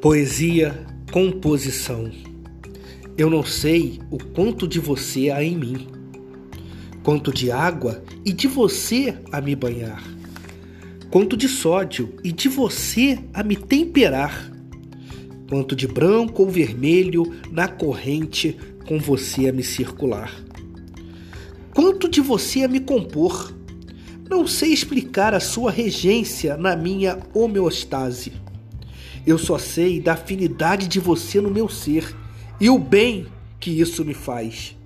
Poesia, composição. Eu não sei o quanto de você há em mim, quanto de água e de você a me banhar, quanto de sódio e de você a me temperar, quanto de branco ou vermelho na corrente com você a me circular, quanto de você a me compor. Não sei explicar a sua regência na minha homeostase eu só sei da afinidade de você no meu ser e o bem que isso me faz.